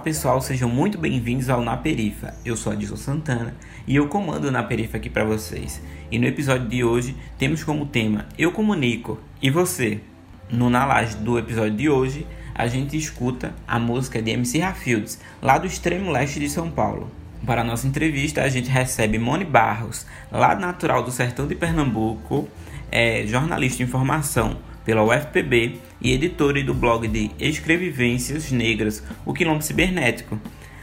pessoal, sejam muito bem-vindos ao Na Perifa. Eu sou Adilson Santana e eu comando o Na Perifa aqui para vocês. E no episódio de hoje temos como tema Eu Comunico e Você. No Na Laje do episódio de hoje, a gente escuta a música de MC Rafields, lá do extremo leste de São Paulo. Para a nossa entrevista, a gente recebe Mone Barros, lá natural do sertão de Pernambuco, é jornalista de informação pela UFPB e editora do blog de Escrevivências Negras, o Quilombo Cibernético,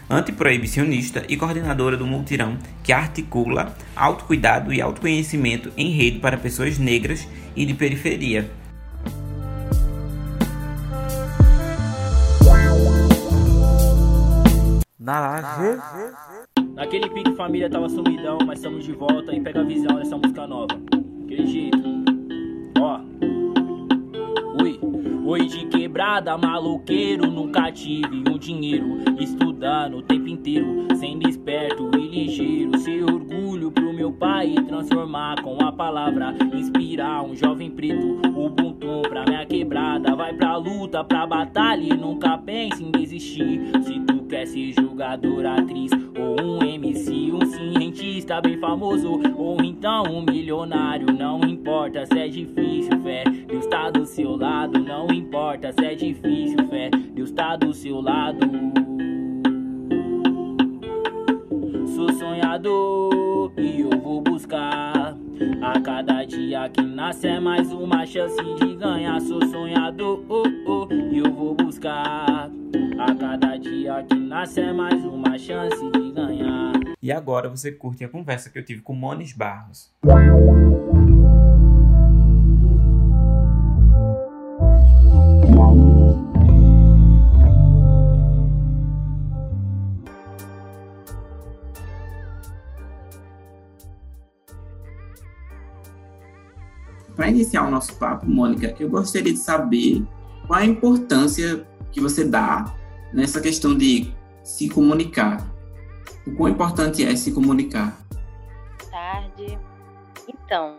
antiproibicionista e coordenadora do multirão que articula autocuidado e autoconhecimento em rede para pessoas negras e de periferia. Na laje. Naquele pique família tava sumidão, mas estamos de volta e pega a visão dessa música nova. Aquele De quebrada, maloqueiro, nunca tive um dinheiro. Estudando o tempo inteiro, sendo esperto e ligeiro. Ser orgulho pro meu pai transformar com a palavra. Inspirar um jovem preto, o Ubuntu pra minha quebrada. Vai pra luta, pra batalha e nunca pense em desistir. Se tu quer ser jogador, atriz ou um MC, um cientista bem famoso ou então um milionário, não importa se é difícil, fé. Deus tá do seu lado, não importa se é difícil, fé. Deus tá do seu lado. Sou sonhador e eu vou buscar. A cada dia que nasce é mais uma chance de ganhar. Sou sonhador oh, oh, e eu vou buscar. A cada dia que nasce é mais uma chance de ganhar. E agora você curte a conversa que eu tive com Mones Barros. Para iniciar o nosso papo, Mônica, eu gostaria de saber qual a importância que você dá nessa questão de se comunicar. O quão importante é se comunicar? Tarde. Então,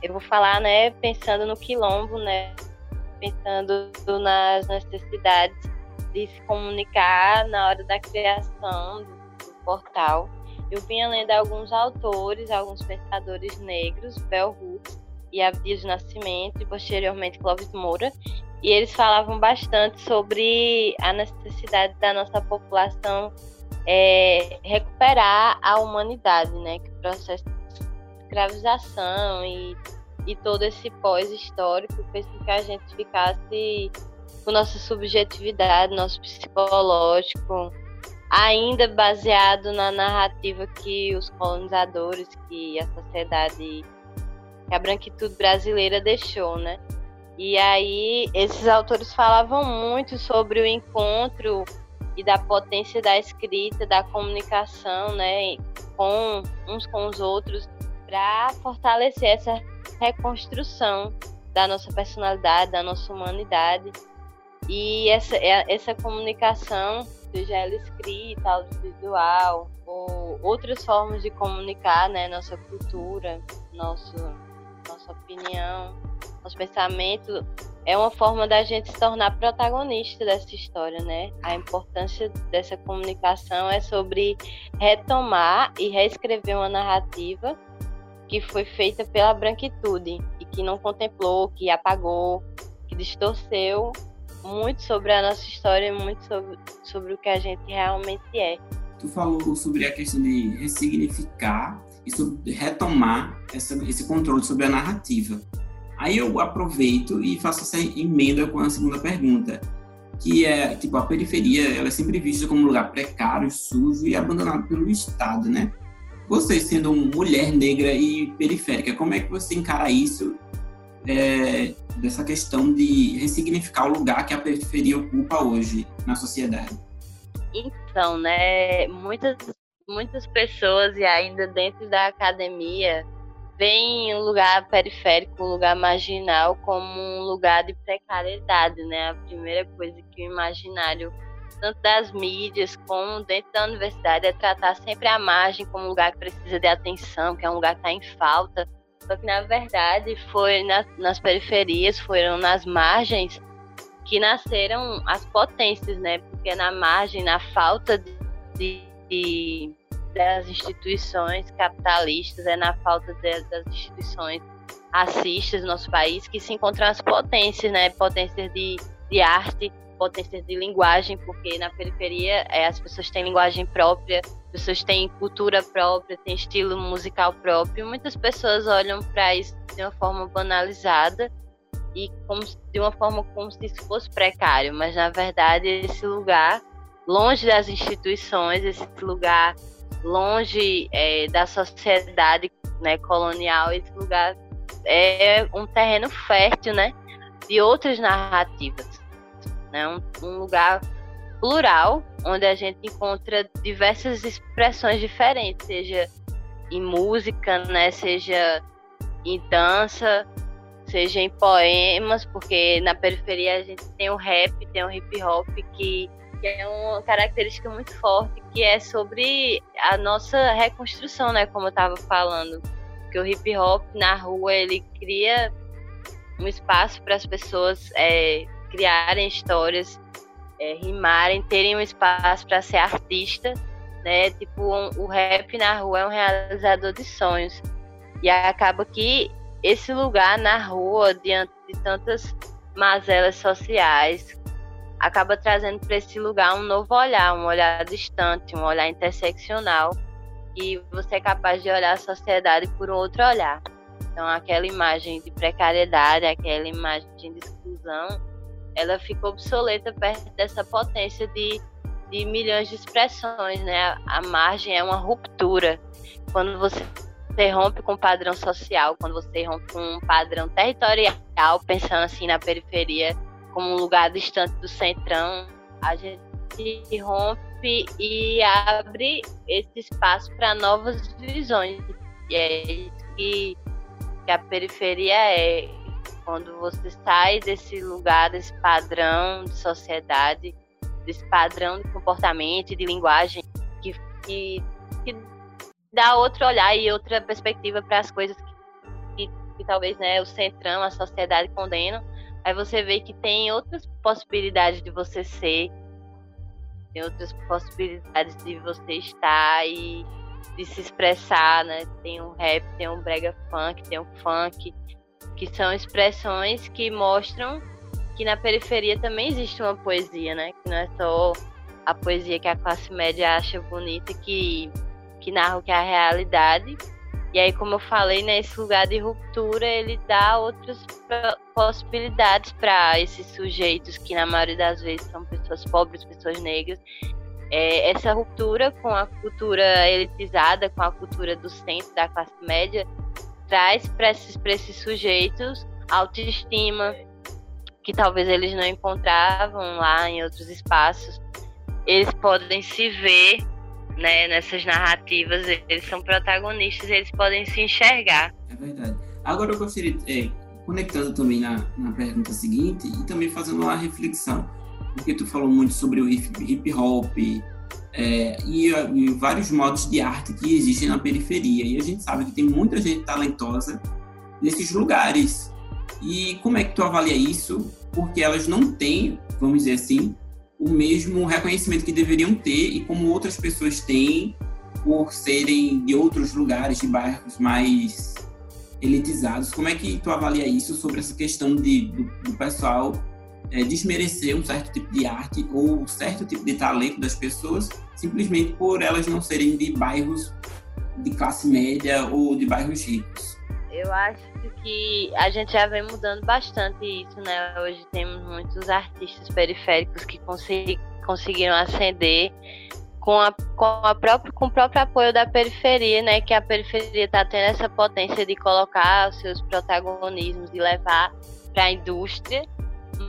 eu vou falar, né, pensando no quilombo, né, pensando nas necessidades de se comunicar na hora da criação do, portal. Eu vinha lendo alguns autores, alguns pensadores negros, Bell Hooks e Abdias Nascimento e posteriormente Clóvis Moura, e eles falavam bastante sobre a necessidade da nossa população é, recuperar a humanidade, né? Que o processo de escravização e, e todo esse pós-histórico fez com que a gente ficasse com nossa subjetividade, nosso psicológico, ainda baseado na narrativa que os colonizadores, que a sociedade, que a branquitude brasileira deixou, né? E aí, esses autores falavam muito sobre o encontro e da potência da escrita, da comunicação, né, com uns com os outros, para fortalecer essa reconstrução da nossa personalidade, da nossa humanidade. E essa, é, essa comunicação, seja ela escrita, audiovisual, ou outras formas de comunicar, né, nossa cultura, nosso, nossa opinião, nosso pensamento é uma forma da gente se tornar protagonista dessa história, né? A importância dessa comunicação é sobre retomar e reescrever uma narrativa que foi feita pela branquitude e que não contemplou, que apagou, que distorceu muito sobre a nossa história, muito sobre, sobre o que a gente realmente é. Tu falou sobre a questão de ressignificar sobre retomar essa, esse controle sobre a narrativa. Aí eu aproveito e faço essa emenda com a segunda pergunta, que é, tipo, a periferia, ela é sempre vista como um lugar precário, sujo e abandonado pelo Estado, né? Você, sendo mulher negra e periférica, como é que você encara isso, é, dessa questão de ressignificar o lugar que a periferia ocupa hoje na sociedade? Então, né, muitas, muitas pessoas, e ainda dentro da academia, veem um lugar periférico, um lugar marginal, como um lugar de precariedade, né? A primeira coisa que o imaginário, tanto das mídias como dentro da universidade, é tratar sempre a margem como um lugar que precisa de atenção, que é um lugar que está em falta. Só que, na verdade, foi nas, nas periferias, foram nas margens que nasceram as potências, né? porque na margem, na falta de, de das instituições capitalistas, é na falta de, das instituições racistas no nosso país que se encontram as potências, né? Potências de, de arte, potências de linguagem, porque na periferia é, as pessoas têm linguagem própria, as pessoas têm cultura própria, têm estilo musical próprio. Muitas pessoas olham para isso de uma forma banalizada e como, de uma forma como se isso fosse precário, mas na verdade esse lugar, longe das instituições, esse lugar longe é, da sociedade né, colonial, esse lugar é um terreno fértil, né, de outras narrativas, né, um, um lugar plural onde a gente encontra diversas expressões diferentes, seja em música, né, seja em dança, seja em poemas, porque na periferia a gente tem o rap, tem o hip hop que, que é uma característica muito forte, que é sobre a nossa reconstrução, né, como eu estava falando, que o hip hop na rua ele cria um espaço para as pessoas é, criarem histórias, é, rimarem, terem um espaço para ser artista, né? Tipo, um, o rap na rua é um realizador de sonhos. E acaba que esse lugar na rua, diante de tantas mazelas sociais, acaba trazendo para esse lugar um novo olhar, um olhar distante, um olhar interseccional, e você é capaz de olhar a sociedade por um outro olhar. Então, aquela imagem de precariedade, aquela imagem de exclusão, ela fica obsoleta perto dessa potência de, de milhões de expressões, né? A margem é uma ruptura. Quando você você rompe com o padrão social, quando você rompe com um padrão territorial, pensando assim na periferia como um lugar distante do centrão, a gente rompe e abre esse espaço para novas visões. E é isso que, que a periferia é. Quando você sai desse lugar, desse padrão de sociedade, desse padrão de comportamento de linguagem que, que, que dá outro olhar e outra perspectiva para as coisas que, que, que, talvez né, o centrão, a sociedade condenam. Aí você vê que tem outras possibilidades de você ser, tem outras possibilidades de você estar e de se expressar, né? Tem um rap, tem um brega funk, tem um funk, que são expressões que mostram que na periferia também existe uma poesia, né? Que não é só a poesia que a classe média acha bonita, que que narra o que é a realidade. E aí, como eu falei, né, lugar de ruptura, ele dá outras possibilidades para esses sujeitos, que na maioria das vezes são pessoas pobres, pessoas negras. É, essa ruptura com a cultura elitizada, com a cultura do centro, da classe média, traz para esses, esses sujeitos autoestima, que talvez eles não encontravam lá em outros espaços. Eles podem se ver né, nessas narrativas, eles são protagonistas, eles podem se enxergar. É verdade. Agora eu gostaria, é, conectando também na, na pergunta seguinte e também fazendo uma reflexão, porque tu falou muito sobre o hip hop é, e, e, vários modos de arte que existem na periferia, e a gente sabe que tem muita gente talentosa nesses lugares. E como é que tu avalia isso? Porque elas não têm, vamos dizer assim, o mesmo reconhecimento que deveriam ter e como outras pessoas têm por serem de outros lugares, de bairros mais elitizados. Como é que tu avalia isso sobre essa questão de, do, do pessoal é, desmerecer um certo tipo de arte ou um certo tipo de talento das pessoas simplesmente por elas não serem de bairros de classe média ou de bairros ricos? Eu acho que a gente já vem mudando bastante isso, né? Hoje temos muitos artistas periféricos que consegui, conseguiram ascender com, a, com, a com o próprio apoio da periferia, né? Que a periferia está tendo essa potência de colocar os seus protagonismos e levar para a indústria.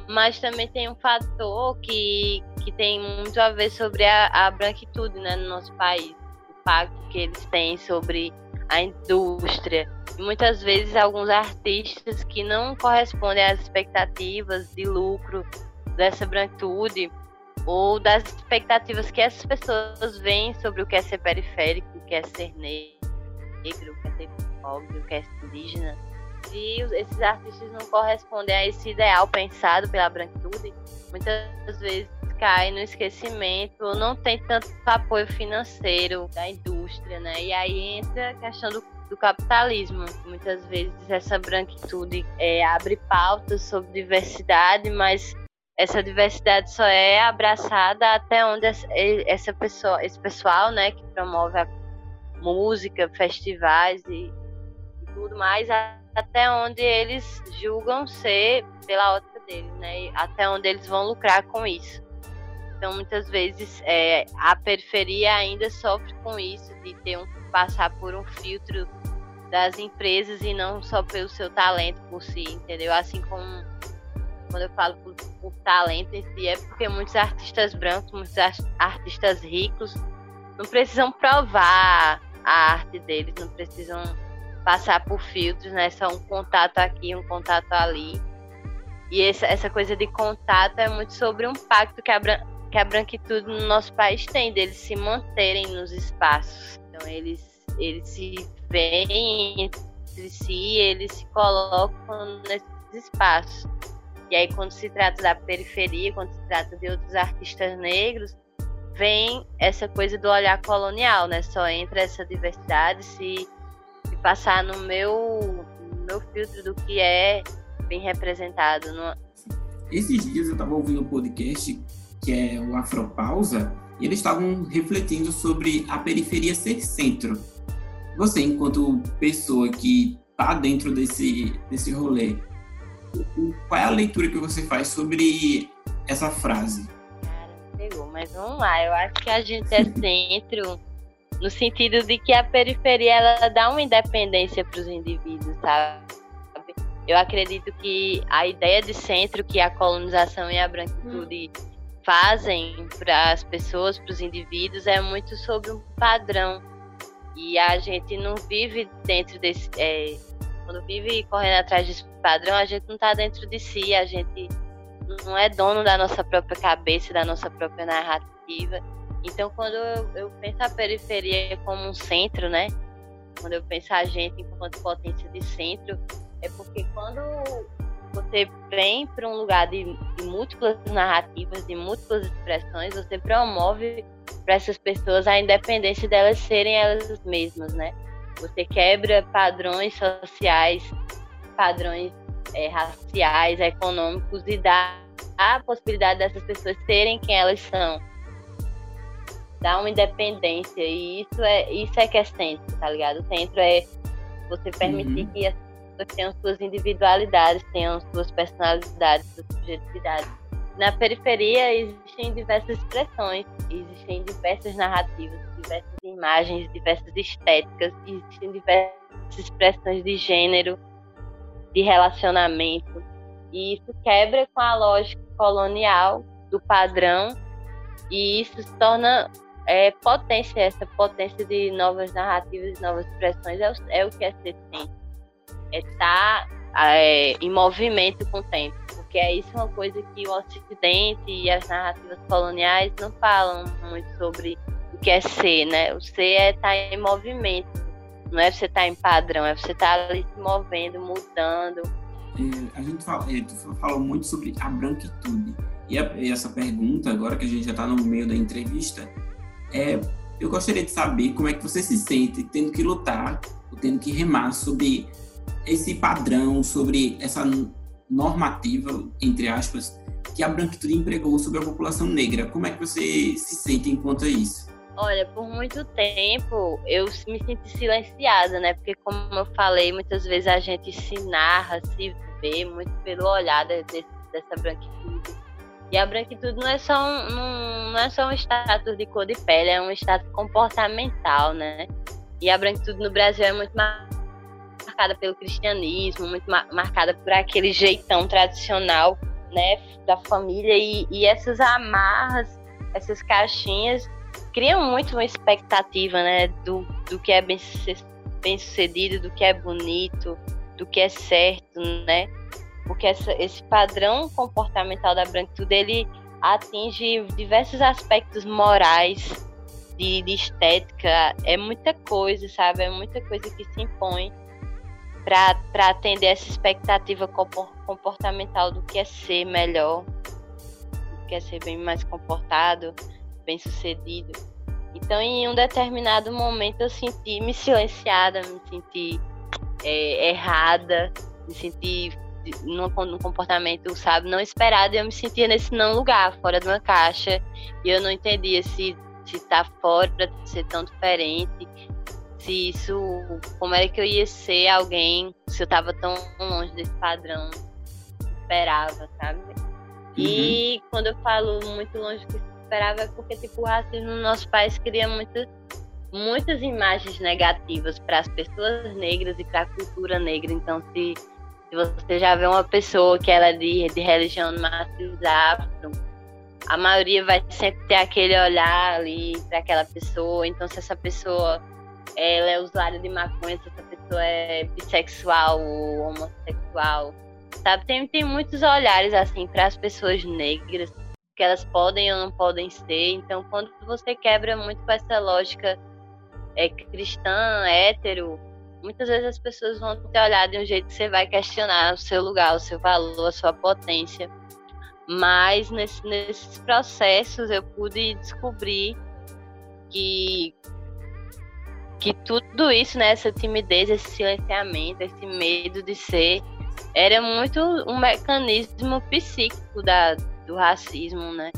Mas também tem um fator que, que tem muito a ver sobre a, a branquitude né, no nosso país. O impacto que eles têm sobre a indústria muitas vezes alguns artistas que não correspondem às expectativas de lucro dessa branquitude ou das expectativas que essas pessoas veem sobre o que é ser periférico, o que é ser negro, o que é ser pobre, o que é ser indígena. Se esses artistas não correspondem a esse ideal pensado pela branquitude, muitas vezes cai no esquecimento, não tem tanto apoio financeiro da indústria, né? E aí entra a questão do, do capitalismo. Muitas vezes essa branquitude é, abre pautas sobre diversidade, mas essa diversidade só é abraçada até onde essa pessoa, esse pessoal, né, que promove a música, festivais e, e tudo mais, até onde eles julgam ser pela ótica deles, né? Até onde eles vão lucrar com isso. Então, muitas vezes, é, a periferia ainda sofre com isso, de ter um passar por um filtro das empresas e não só pelo seu talento por si, entendeu? Assim como quando eu falo por, por talento em si, é porque muitos artistas brancos, muitos artistas ricos, não precisam provar a arte deles, não precisam passar por filtros, né? Só um contato aqui, um contato ali. E essa, essa coisa de contato é muito sobre um pacto que a, que a branquitude no nosso país tem, deles se manterem nos espaços. Então, eles, eles se veem entre si, eles se colocam nesses espaços. E aí, quando se trata da periferia, quando se trata de outros artistas negros, vem essa coisa do olhar colonial, né? Só entra essa diversidade se, se passar no meu, no meu filtro do que é bem representado. No... Esses dias eu estava ouvindo um podcast que é o Afropausa e eles estavam refletindo sobre a periferia ser centro. Você, enquanto pessoa que está dentro desse, desse rolê, qual é a leitura que você faz sobre essa frase? Cara, pegou, mas vamos lá. Eu acho que a gente é centro no sentido de que a periferia ela dá uma independência para os indivíduos, sabe? Eu acredito que a ideia de centro que a colonização e a branquitude fazem para as pessoas, para os indivíduos, é muito sobre um padrão. E a gente não vive dentro desse. É, quando vive correndo atrás desse padrão, a gente não está dentro de si, a gente não é dono da nossa própria cabeça, da nossa própria narrativa. Então, quando eu, eu penso a periferia como um centro, né? Quando eu penso a gente enquanto potência de centro, é porque quando você vem para um lugar de, de, múltiplas narrativas, de múltiplas expressões, você promove para essas pessoas a independência delas serem elas mesmas, né? Você quebra padrões sociais, padrões é, raciais, econômicos e dá a possibilidade dessas pessoas serem quem elas são. Dá uma independência e isso é isso é que é centro, tá ligado? O centro é você permitir uhum. que as pessoas tenham suas individualidades, tenham suas personalidades, suas subjetividades. Na periferia existem diversas expressões, existem diversas narrativas, diversas imagens, diversas estéticas, existem diversas expressões de gênero, de relacionamento. E isso quebra com a lógica colonial do padrão e isso se torna é, potência, essa potência de novas narrativas, novas expressões é o, é o que é ser ciente. É estar tá, é, em movimento com o tempo. Porque é isso uma coisa que o Ocidente e as narrativas coloniais não falam muito sobre o que é ser, né? O ser é estar tá em movimento. Não é você estar tá em padrão, é você estar ali se movendo, mudando. É, a gente fala, é, falou muito sobre a branquitude. E, a, e essa pergunta, agora que a gente já está no meio da entrevista, é, eu gostaria de saber como é que você se sente tendo que lutar, tendo que remar sobre esse padrão, sobre essa normativa, entre aspas, que a branquitude empregou sobre a população negra. Como é que você se sente enquanto a isso? Olha, por muito tempo eu me senti silenciada, né? Porque, como eu falei, muitas vezes a gente se narra, se vê muito pelo olhar desse, dessa branquitude. E a branquitude não é só um, não, não é só um status de cor de pele, é um status comportamental, né? E a branquitude no Brasil é muito marcada pelo cristianismo, muito marcada por aquele jeitão tradicional, né, da família e, e essas amarras, essas caixinhas criam muito uma expectativa, né, do, do que é bem, bem sucedido, do que é bonito, do que é certo, né? Porque essa, esse padrão comportamental da branquitude ele atinge diversos aspectos morais, de, de estética, é muita coisa, sabe? É muita coisa que se impõe para atender essa expectativa comportamental do que é ser melhor, do que é ser bem mais comportado, bem sucedido. Então, em um determinado momento, eu senti me silenciada, me senti é, errada, me senti num, num, comportamento, sabe, não esperado, e eu me sentia nesse não lugar, fora de uma caixa, e eu não entendia se se tá fora, de ser tão diferente, se isso, como era que eu ia ser alguém, se eu tava tão longe desse padrão esperava, sabe? Uhum. E quando eu falo muito longe do que esperava é porque tipo o racismo no nosso país cria muitas muitas imagens negativas para as pessoas negras e para a cultura negra. Então, se, se você já vê uma pessoa que ela é de, de religião matriz afro, a maioria vai sempre ter aquele olhar ali para aquela pessoa. Então, se essa pessoa ela é usuária de maconha, se essa pessoa é bissexual ou homossexual, sabe? Tem, tem muitos olhares assim para as pessoas negras que elas podem ou não podem ser. Então, quando você quebra muito com essa lógica é, cristã, hétero, muitas vezes as pessoas vão te olhar de um jeito que você vai questionar o seu lugar, o seu valor, a sua potência. Mas nesse, nesses processos eu pude descobrir que que tudo isso, né, essa timidez, esse silenciamento, esse medo de ser, era muito um mecanismo psíquico da, do racismo, né?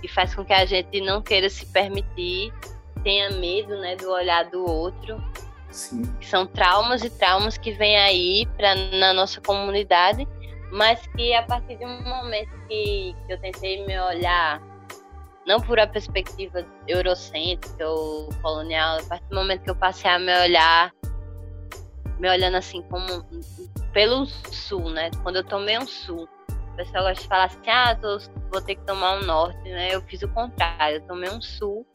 Que faz com que a gente não queira se permitir, tenha medo, né, do olhar do outro. Sim. São traumas e traumas que vêm aí pra, na nossa comunidade, mas que a partir de um momento que, que eu tentei me olhar não por a perspectiva eurocêntrica ou colonial, a partir do momento que eu passei a me olhar, me olhando assim como pelo sul, né? Quando eu tomei um sul, o pessoal gosta de falar assim, ah, tô, vou ter que tomar um norte, né? Eu fiz o contrário, eu tomei um sul,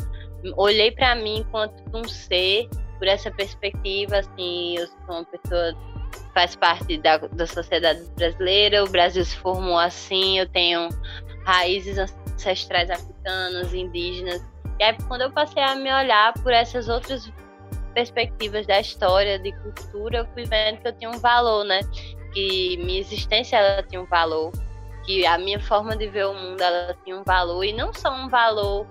olhei para mim enquanto um ser, por essa perspectiva, assim, eu sou uma pessoa que faz parte da, da sociedade brasileira, o Brasil se formou assim, eu tenho raízes ancestrais africanos, indígenas. E aí, quando eu passei a me olhar por essas outras perspectivas da história, de cultura, eu fui vendo que eu tinha um valor, né? Que minha existência ela tinha um valor, que a minha forma de ver o mundo ela tinha um valor, e não só um valor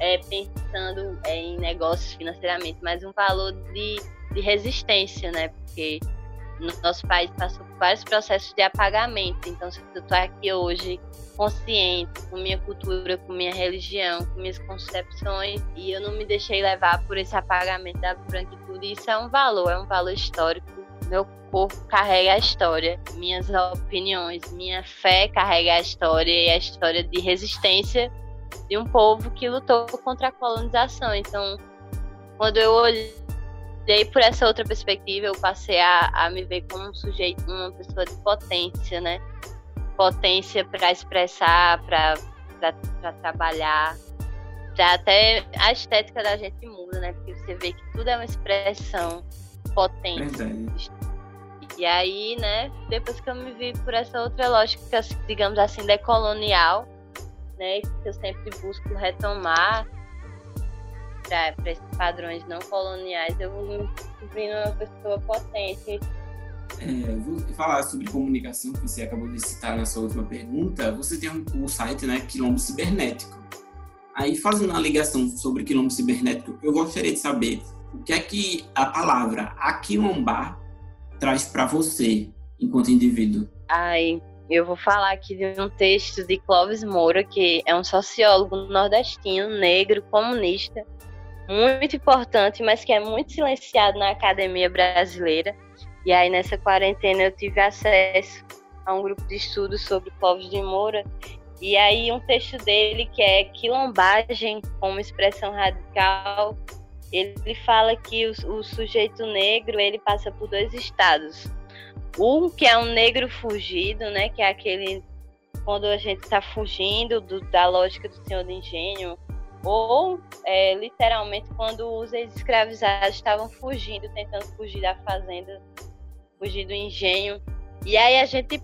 é, pensando é, em negócios financeiramente, mas um valor de, de resistência, né? Porque no nosso país passou por vários processos de apagamento. Então, se eu estou aqui hoje consciente com minha cultura, com minha religião, com minhas concepções, e eu não me deixei levar por esse apagamento da branquitude, isso é um valor, é um valor histórico. Meu corpo carrega a história, minhas opiniões, minha fé carrega a história e a história de resistência de um povo que lutou contra a colonização. Então, quando eu olhei por essa outra perspectiva eu passei a, a me ver como um sujeito, uma pessoa de potência, né? Potência para expressar, para trabalhar. Já até a estética da gente muda, né? Porque você vê que tudo é uma expressão potente. E aí, né, depois que eu me vi por essa outra lógica, digamos assim, decolonial, né, que eu sempre busco retomar, para esses padrões não coloniais, eu vou me descobrindo uma pessoa potente. É, vou falar sobre comunicação, que você acabou de citar na sua última pergunta. Você tem um, um site, né, Quilombo Cibernético. Aí, fazendo uma ligação sobre quilombo cibernético, eu gostaria de saber o que é que a palavra aquilombar traz para você, enquanto indivíduo. Ai, eu vou falar aqui de um texto de Clóvis Moura, que é um sociólogo nordestino, negro, comunista, muito importante, mas que é muito silenciado na academia brasileira. E aí nessa quarentena eu tive acesso a um grupo de estudos sobre povos de Moura. E aí um texto dele que é quilombagem como expressão radical, ele fala que o, o sujeito negro ele passa por dois estados. Um que é um negro fugido, né, que é aquele quando a gente está fugindo do, da lógica do senhor de engenho, ou é, literalmente quando os ex-escravizados estavam fugindo, tentando fugir da fazenda, fugir do engenho. E aí a gente,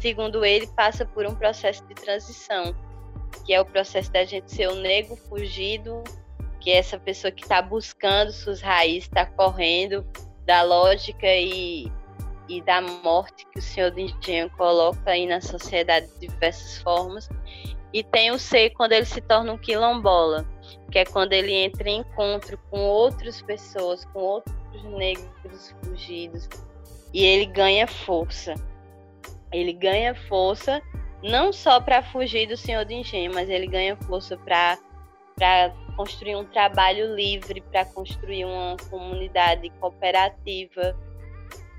segundo ele, passa por um processo de transição, que é o processo da gente ser o negro fugido, que é essa pessoa que está buscando suas raízes, está correndo da lógica e, e da morte que o Senhor do Engenho coloca aí na sociedade de diversas formas. E tem o C quando ele se torna um quilombola, que é quando ele entra em encontro com outras pessoas, com outros negros fugidos, e ele ganha força. Ele ganha força não só para fugir do Senhor do Engenho, mas ele ganha força para construir um trabalho livre, para construir uma comunidade cooperativa,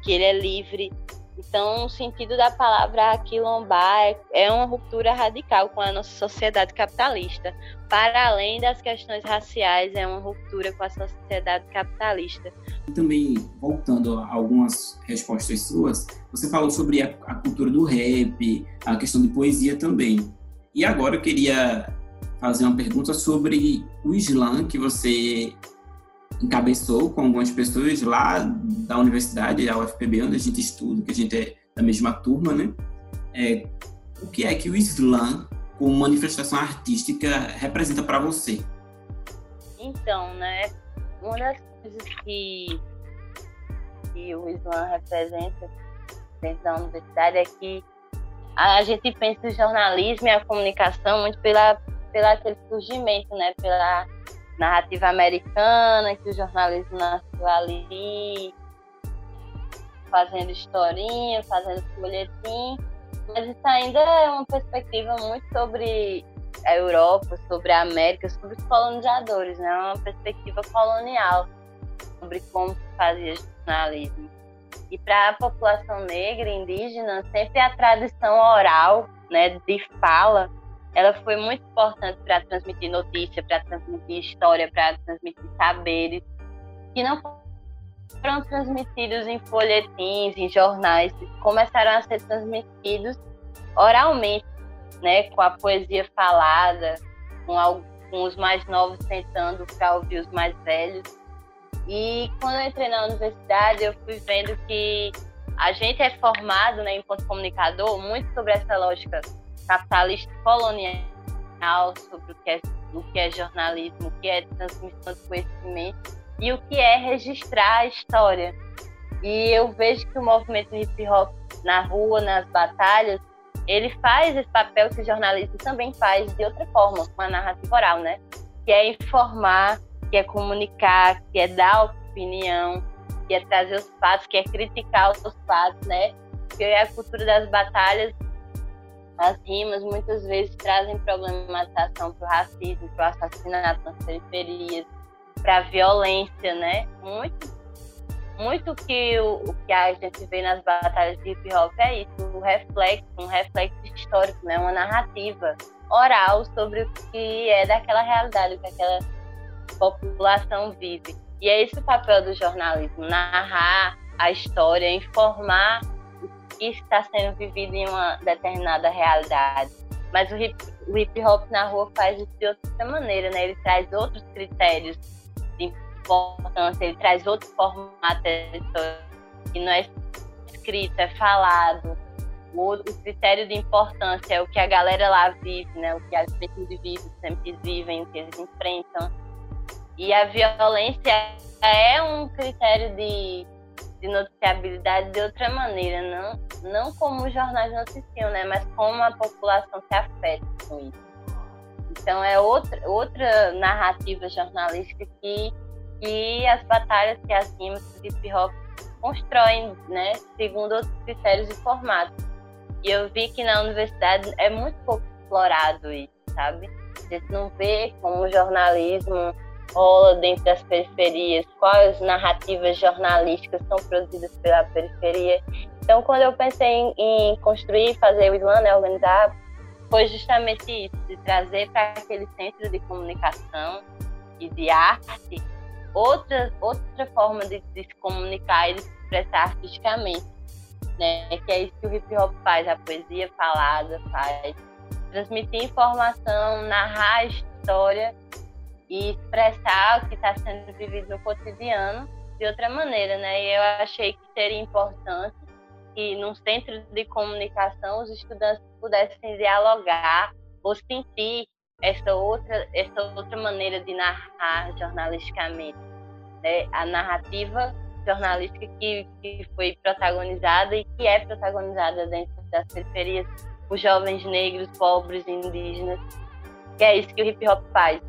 que ele é livre. Então, o sentido da palavra quilombar é, é uma ruptura radical com a nossa sociedade capitalista. Para além das questões raciais, é uma ruptura com a sociedade capitalista. Também, voltando a algumas respostas suas, você falou sobre a, a cultura do rap, a questão de poesia também. E agora eu queria fazer uma pergunta sobre o Islã que você encabeçou com algumas pessoas lá da universidade, a UFPB, onde a gente estuda, que a gente é da mesma turma, né? É, o que é que o Islã, como manifestação artística, representa para você? Então, né? Uma das coisas que, que o Islã representa dentro da universidade é que a gente pensa o jornalismo e a comunicação muito pela, pela aquele surgimento, né? Pela narrativa americana, que o jornalismo nasceu ali, fazendo historinha, fazendo folhetim, mas isso ainda é uma perspectiva muito sobre a Europa, sobre a América, sobre os colonizadores, né? uma perspectiva colonial sobre como se fazia jornalismo. E para a população negra indígena, sempre a tradição oral, né, de fala, ela foi muito importante para transmitir notícia, para transmitir história, para transmitir saberes que não foram transmitidos em folhetins, em jornais, começaram a ser transmitidos oralmente, né, com a poesia falada, com, com os mais novos tentando para ouvir os mais velhos. E quando eu entrei na universidade, eu fui vendo que a gente é formado, né, enquanto comunicador, muito sobre essa lógica capitalista colonial sobre o que é, o que é jornalismo, o que é transmissão de conhecimento e o que é registrar a história. E eu vejo que o movimento hip hop na rua, nas batalhas, ele faz esse papel que o jornalismo também faz de outra forma, com a narrativa oral, né? Que é informar, que é comunicar, que é dar opinião, que é trazer os fatos, que é criticar os fatos, né? Porque a cultura das batalhas as rimas muitas vezes trazem problematização para o racismo, para o assassinato nas periferias, para a violência, né? Muito, muito que o, o, que a gente vê nas batalhas de hip hop é isso, um reflexo, um reflexo histórico, né? Uma narrativa oral sobre o que é daquela realidade, que aquela população vive. E é esse o papel do jornalismo, narrar a história, informar que está sendo vivido em uma determinada realidade. Mas o hip, o hip hop na rua faz isso de outra maneira, né? Ele traz outros critérios de importância, ele traz outro formato que não é escrito, é falado. O, o, critério de importância é o que a galera lá vive, né? O que as pessoas vivem, sempre vivem, o que eles enfrentam. E a violência é um critério de de noticiabilidade de outra maneira, não, não como os jornais noticiam, né, mas como a população se afeta com isso. Então é outra, outra narrativa jornalística que, que as batalhas que as rimas do hip hop constroem, né, segundo outros critérios de formato. E eu vi que na universidade é muito pouco explorado isso, sabe? A gente não vê como o jornalismo rola dentro das periferias, quais narrativas jornalísticas são produzidas pela periferia. Então, quando eu pensei em, em construir, fazer o Islã, né, organizar, foi justamente isso, de trazer para aquele centro de comunicação e de arte outra, outra forma de, de se comunicar e de se expressar artisticamente. Né? Que é isso que o hip hop faz, a poesia falada faz. Transmitir informação, narrar a história e expressar o que está sendo vivido no cotidiano de outra maneira, né? E eu achei que seria importante que num centro de comunicação os estudantes pudessem dialogar ou sentir essa outra essa outra maneira de narrar jornalisticamente, né? A narrativa jornalística que, que foi protagonizada e que é protagonizada dentro das periferias por jovens negros, pobres indígenas, que é isso que o hip hop faz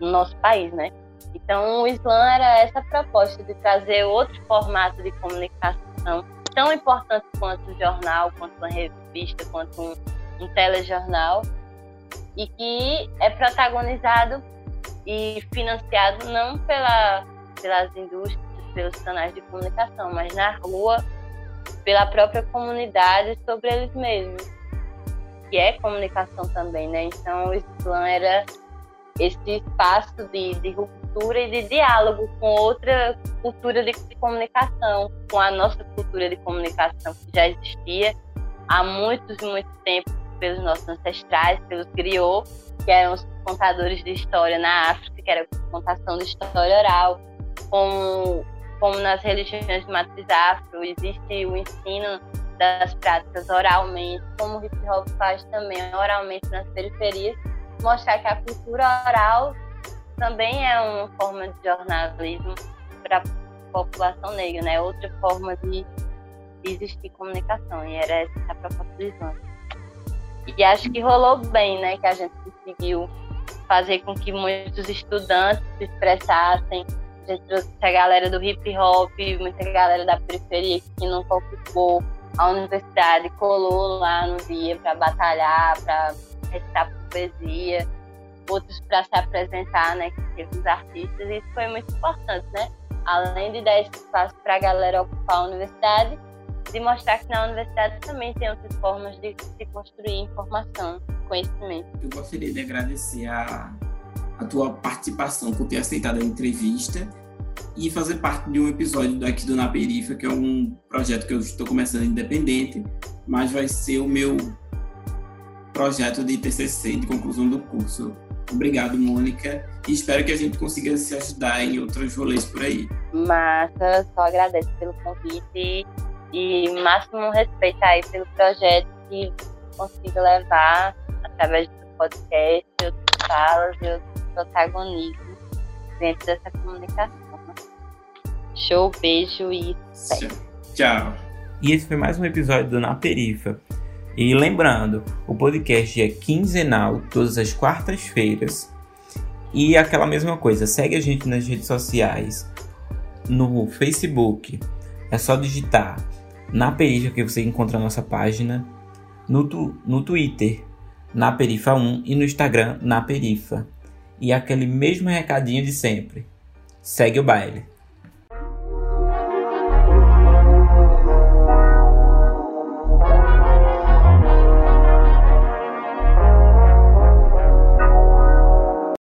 no nosso país, né? Então, o Slam era essa proposta de trazer outro formato de comunicação tão importante quanto o jornal, quanto uma revista, quanto um, um telejornal, e que é protagonizado e financiado não pela, pelas indústrias, pelos canais de comunicação, mas na rua, pela própria comunidade, sobre eles mesmos, que é comunicação também, né? Então, o Slam era esse espaço de, de ruptura e de diálogo com outra cultura de, de, comunicação, com a nossa cultura de comunicação que já existia há muitos e muito tempo pelos nossos ancestrais, pelos griots, que eram os contadores de história na África, que era a contação de história oral, como, como nas religiões de matriz afro, existe o ensino das práticas oralmente, como o hip hop faz também oralmente nas periferias, mostrar que a cultura oral também é uma forma de jornalismo para a população negra, né? Outra forma de, existir comunicação, e era essa a proposta do Islã. E acho que rolou bem, né? Que a gente conseguiu fazer com que muitos estudantes se expressassem. A gente trouxe a galera do hip hop, muita galera da periferia que nunca ocupou a universidade, colou lá no dia para batalhar, para recitar poesia, outros para se apresentar, né? Que teve os artistas, e isso foi muito importante, né? Além de dar esse espaço para a galera ocupar a universidade, de mostrar que na universidade também tem outras formas de se construir informação, conhecimento. Eu gostaria de agradecer a, a tua participação por ter aceitado a entrevista e fazer parte de um episódio daqui do Na Perifa, que é um projeto que eu estou começando independente, mas vai ser o meu projeto de TCC, de conclusão do curso. Obrigado, Mônica, e espero que a gente consiga se ajudar em outros rolês por aí. Massa, só agradeço pelo convite e máximo respeito aí pelo projeto que consigo levar através do podcast, outras falas e outros protagonismo dentro dessa comunicação. Show, beijo e tchau. E esse foi mais um episódio do Na Perifa. E lembrando, o podcast é quinzenal, todas as quartas-feiras. E aquela mesma coisa, segue a gente nas redes sociais, no Facebook, é só digitar na Perifa que você encontra a nossa página, no, tu, no Twitter, na Perifa 1 e no Instagram, na Perifa. E aquele mesmo recadinho de sempre. Segue o baile.